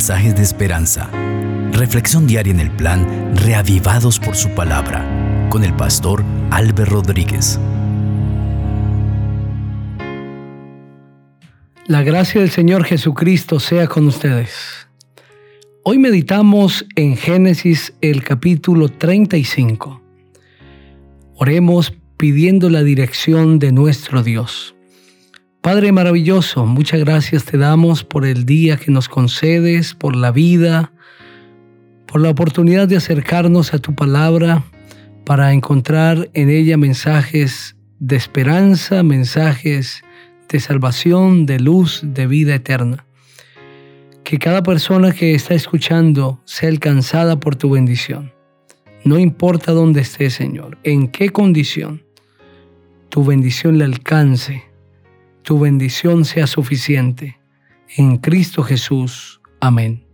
mensajes de esperanza. Reflexión diaria en el plan Reavivados por su palabra con el pastor Álvaro Rodríguez. La gracia del Señor Jesucristo sea con ustedes. Hoy meditamos en Génesis el capítulo 35. Oremos pidiendo la dirección de nuestro Dios. Padre maravilloso, muchas gracias te damos por el día que nos concedes, por la vida, por la oportunidad de acercarnos a tu palabra para encontrar en ella mensajes de esperanza, mensajes de salvación, de luz, de vida eterna. Que cada persona que está escuchando sea alcanzada por tu bendición. No importa dónde esté, Señor, en qué condición, tu bendición le alcance tu bendición sea suficiente. En Cristo Jesús. Amén.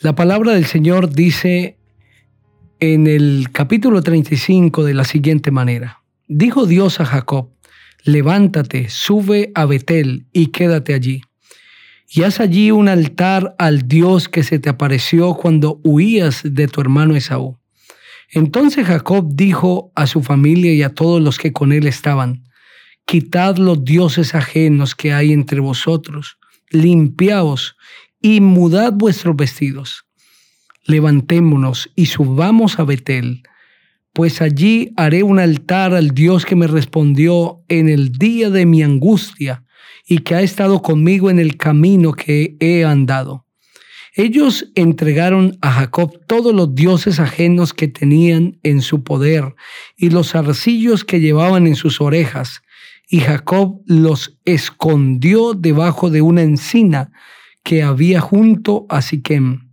La palabra del Señor dice en el capítulo 35 de la siguiente manera. Dijo Dios a Jacob, levántate, sube a Betel y quédate allí. Y haz allí un altar al Dios que se te apareció cuando huías de tu hermano Esaú. Entonces Jacob dijo a su familia y a todos los que con él estaban, Quitad los dioses ajenos que hay entre vosotros, limpiaos y mudad vuestros vestidos. Levantémonos y subamos a Betel, pues allí haré un altar al Dios que me respondió en el día de mi angustia y que ha estado conmigo en el camino que he andado. Ellos entregaron a Jacob todos los dioses ajenos que tenían en su poder y los arcillos que llevaban en sus orejas, y Jacob los escondió debajo de una encina que había junto a Siquem.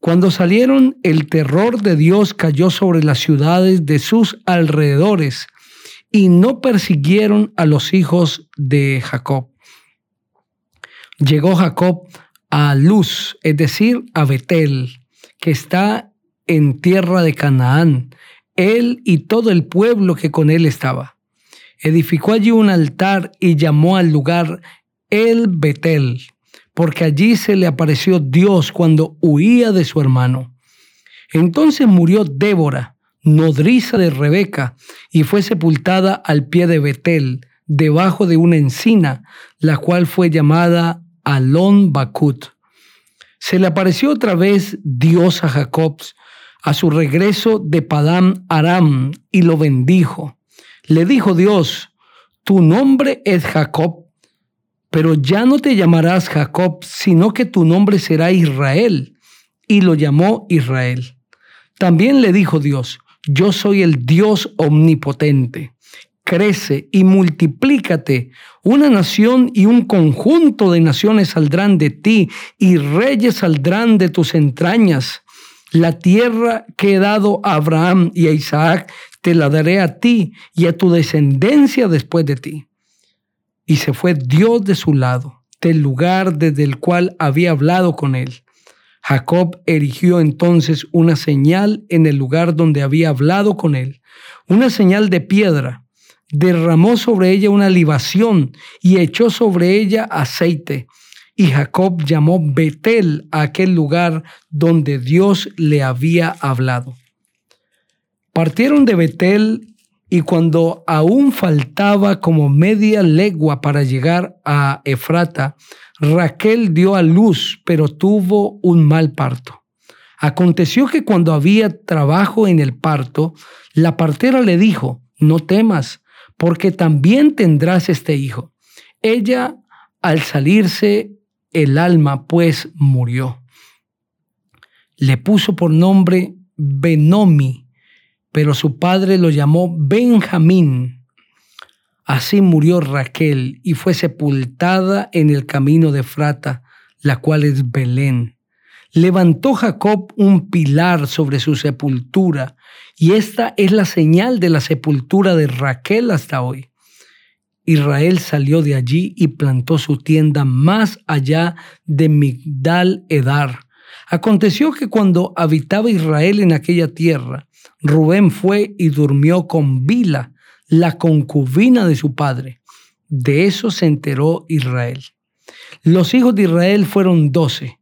Cuando salieron, el terror de Dios cayó sobre las ciudades de sus alrededores y no persiguieron a los hijos de Jacob. Llegó Jacob a Luz, es decir, a Betel, que está en tierra de Canaán, él y todo el pueblo que con él estaba edificó allí un altar y llamó al lugar El Betel, porque allí se le apareció Dios cuando huía de su hermano. Entonces murió Débora, nodriza de Rebeca, y fue sepultada al pie de Betel, debajo de una encina, la cual fue llamada Alon Bakut. Se le apareció otra vez Dios a Jacob a su regreso de Padam Aram y lo bendijo. Le dijo Dios, tu nombre es Jacob, pero ya no te llamarás Jacob, sino que tu nombre será Israel. Y lo llamó Israel. También le dijo Dios, yo soy el Dios omnipotente. Crece y multiplícate. Una nación y un conjunto de naciones saldrán de ti y reyes saldrán de tus entrañas. La tierra que he dado a Abraham y a Isaac te la daré a ti y a tu descendencia después de ti. Y se fue Dios de su lado, del lugar desde el cual había hablado con él. Jacob erigió entonces una señal en el lugar donde había hablado con él, una señal de piedra. Derramó sobre ella una libación y echó sobre ella aceite. Y Jacob llamó Betel a aquel lugar donde Dios le había hablado. Partieron de Betel y cuando aún faltaba como media legua para llegar a Efrata, Raquel dio a luz, pero tuvo un mal parto. Aconteció que cuando había trabajo en el parto, la partera le dijo, no temas, porque también tendrás este hijo. Ella, al salirse el alma, pues murió. Le puso por nombre Benomi, pero su padre lo llamó Benjamín. Así murió Raquel y fue sepultada en el camino de Frata, la cual es Belén. Levantó Jacob un pilar sobre su sepultura, y esta es la señal de la sepultura de Raquel hasta hoy. Israel salió de allí y plantó su tienda más allá de Migdal Edar. Aconteció que cuando habitaba Israel en aquella tierra, Rubén fue y durmió con Bila, la concubina de su padre. De eso se enteró Israel. Los hijos de Israel fueron doce.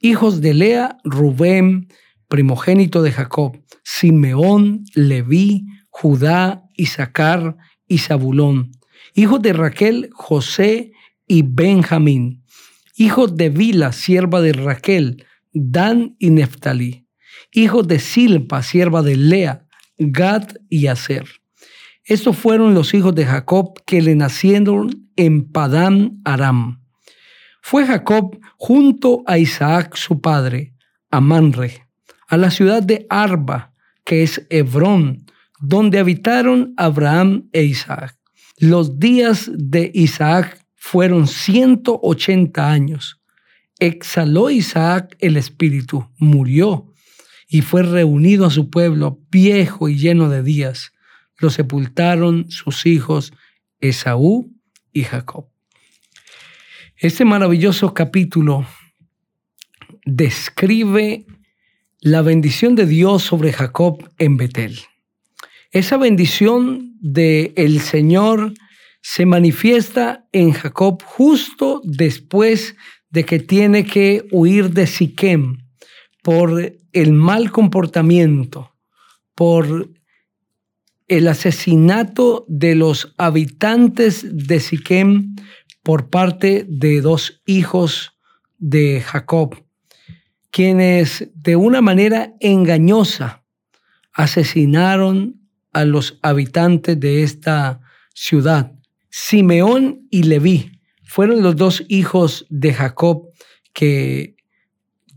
Hijos de Lea, Rubén, primogénito de Jacob, Simeón, Leví, Judá, Isaacar y Zabulón. Hijos de Raquel, José y Benjamín. Hijos de Vila, sierva de Raquel, Dan y Neftalí. Hijos de Silpa, sierva de Lea, Gad y Aser. Estos fueron los hijos de Jacob que le nacieron en Padán Aram. Fue Jacob junto a Isaac su padre, a Manre, a la ciudad de Arba, que es Hebrón, donde habitaron Abraham e Isaac. Los días de Isaac fueron 180 años. Exhaló Isaac el espíritu, murió y fue reunido a su pueblo viejo y lleno de días. Lo sepultaron sus hijos Esaú y Jacob. Este maravilloso capítulo describe la bendición de Dios sobre Jacob en Betel. Esa bendición del el Señor se manifiesta en Jacob justo después de que tiene que huir de Siquem por el mal comportamiento, por el asesinato de los habitantes de Siquem por parte de dos hijos de Jacob, quienes de una manera engañosa asesinaron a los habitantes de esta ciudad. Simeón y Leví fueron los dos hijos de Jacob que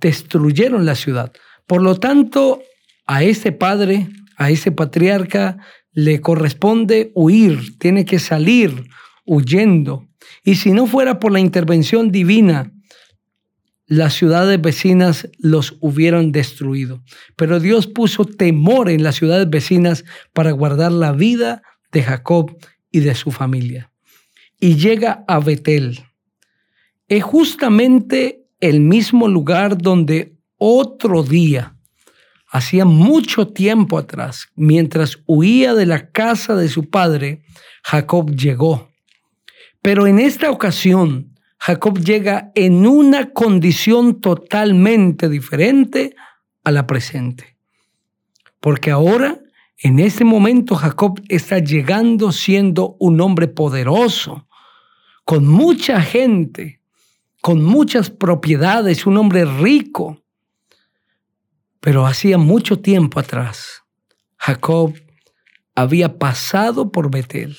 destruyeron la ciudad. Por lo tanto, a ese padre, a ese patriarca, le corresponde huir, tiene que salir huyendo. Y si no fuera por la intervención divina, las ciudades vecinas los hubieran destruido. Pero Dios puso temor en las ciudades vecinas para guardar la vida de Jacob y de su familia. Y llega a Betel. Es justamente el mismo lugar donde otro día, hacía mucho tiempo atrás, mientras huía de la casa de su padre, Jacob llegó. Pero en esta ocasión, Jacob llega en una condición totalmente diferente a la presente. Porque ahora, en este momento, Jacob está llegando siendo un hombre poderoso, con mucha gente, con muchas propiedades, un hombre rico. Pero hacía mucho tiempo atrás, Jacob había pasado por Betel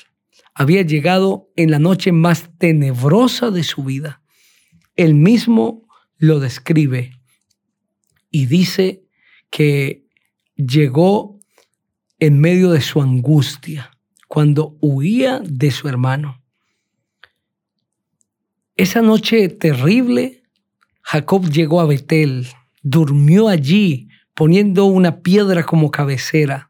había llegado en la noche más tenebrosa de su vida. Él mismo lo describe y dice que llegó en medio de su angustia, cuando huía de su hermano. Esa noche terrible, Jacob llegó a Betel, durmió allí, poniendo una piedra como cabecera.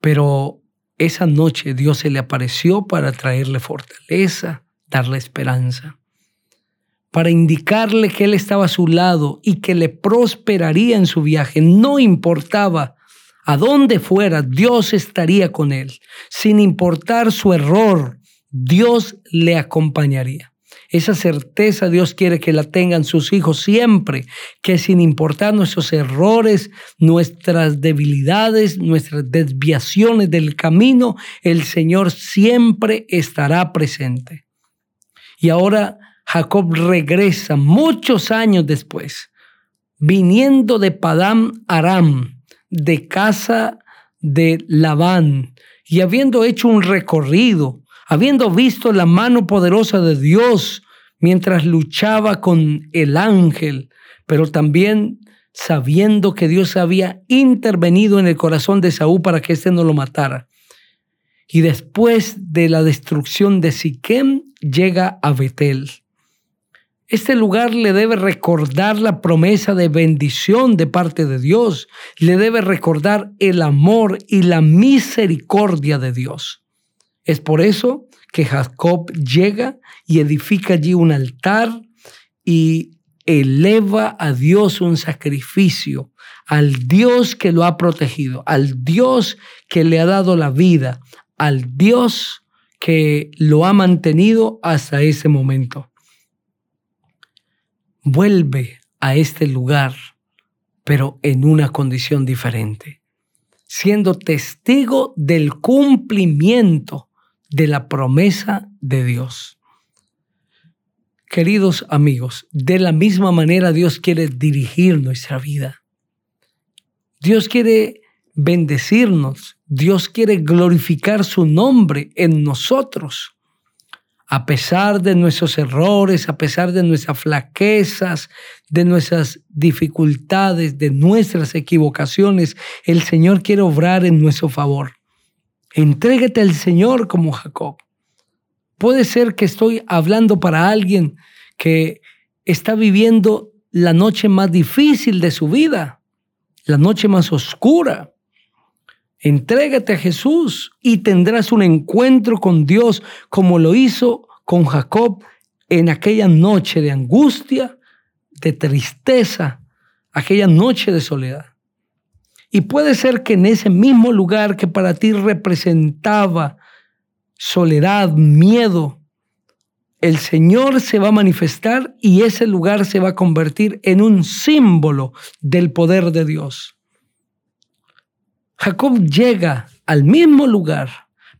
Pero esa noche Dios se le apareció para traerle fortaleza, darle esperanza, para indicarle que Él estaba a su lado y que le prosperaría en su viaje. No importaba a dónde fuera, Dios estaría con Él. Sin importar su error, Dios le acompañaría. Esa certeza Dios quiere que la tengan sus hijos siempre, que sin importar nuestros errores, nuestras debilidades, nuestras desviaciones del camino, el Señor siempre estará presente. Y ahora Jacob regresa muchos años después, viniendo de Padam Aram, de casa de Labán, y habiendo hecho un recorrido habiendo visto la mano poderosa de Dios mientras luchaba con el ángel, pero también sabiendo que Dios había intervenido en el corazón de Saúl para que éste no lo matara. Y después de la destrucción de Siquem, llega a Betel. Este lugar le debe recordar la promesa de bendición de parte de Dios, le debe recordar el amor y la misericordia de Dios. Es por eso que Jacob llega y edifica allí un altar y eleva a Dios un sacrificio, al Dios que lo ha protegido, al Dios que le ha dado la vida, al Dios que lo ha mantenido hasta ese momento. Vuelve a este lugar, pero en una condición diferente, siendo testigo del cumplimiento de la promesa de Dios. Queridos amigos, de la misma manera Dios quiere dirigir nuestra vida. Dios quiere bendecirnos. Dios quiere glorificar su nombre en nosotros. A pesar de nuestros errores, a pesar de nuestras flaquezas, de nuestras dificultades, de nuestras equivocaciones, el Señor quiere obrar en nuestro favor. Entrégate al Señor como Jacob. Puede ser que estoy hablando para alguien que está viviendo la noche más difícil de su vida, la noche más oscura. Entrégate a Jesús y tendrás un encuentro con Dios como lo hizo con Jacob en aquella noche de angustia, de tristeza, aquella noche de soledad. Y puede ser que en ese mismo lugar que para ti representaba soledad, miedo, el Señor se va a manifestar y ese lugar se va a convertir en un símbolo del poder de Dios. Jacob llega al mismo lugar,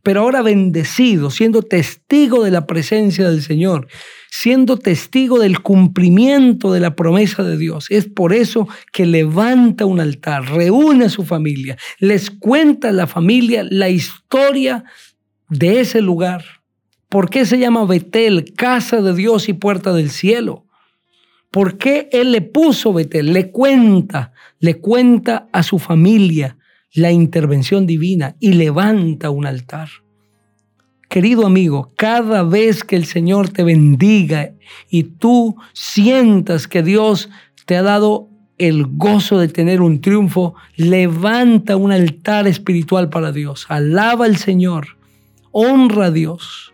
pero ahora bendecido, siendo testigo de la presencia del Señor, siendo testigo del cumplimiento de la promesa de Dios. Es por eso que levanta un altar, reúne a su familia, les cuenta a la familia la historia de ese lugar. ¿Por qué se llama Betel, casa de Dios y puerta del cielo? ¿Por qué Él le puso Betel? Le cuenta, le cuenta a su familia la intervención divina y levanta un altar. Querido amigo, cada vez que el Señor te bendiga y tú sientas que Dios te ha dado el gozo de tener un triunfo, levanta un altar espiritual para Dios. Alaba al Señor, honra a Dios.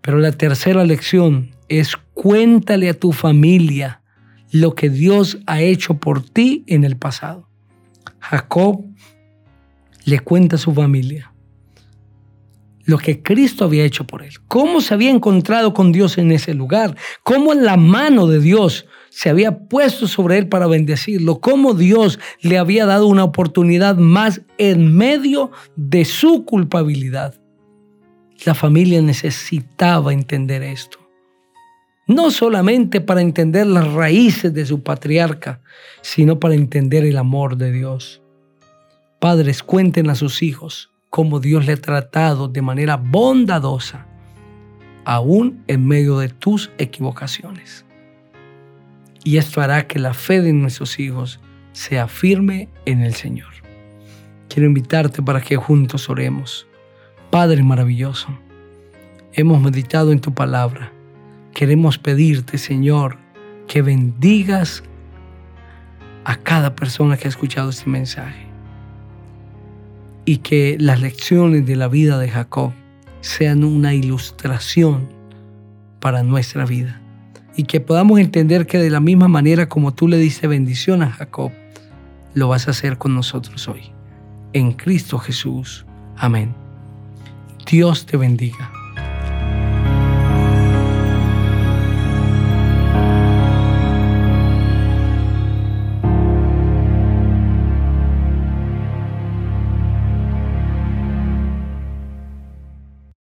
Pero la tercera lección es cuéntale a tu familia lo que Dios ha hecho por ti en el pasado. Jacob le cuenta a su familia lo que Cristo había hecho por él, cómo se había encontrado con Dios en ese lugar, cómo la mano de Dios se había puesto sobre él para bendecirlo, cómo Dios le había dado una oportunidad más en medio de su culpabilidad. La familia necesitaba entender esto. No solamente para entender las raíces de su patriarca, sino para entender el amor de Dios. Padres, cuenten a sus hijos cómo Dios le ha tratado de manera bondadosa, aún en medio de tus equivocaciones. Y esto hará que la fe de nuestros hijos sea firme en el Señor. Quiero invitarte para que juntos oremos. Padre maravilloso, hemos meditado en tu palabra. Queremos pedirte, Señor, que bendigas a cada persona que ha escuchado este mensaje y que las lecciones de la vida de Jacob sean una ilustración para nuestra vida y que podamos entender que de la misma manera como tú le diste bendición a Jacob, lo vas a hacer con nosotros hoy. En Cristo Jesús. Amén. Dios te bendiga.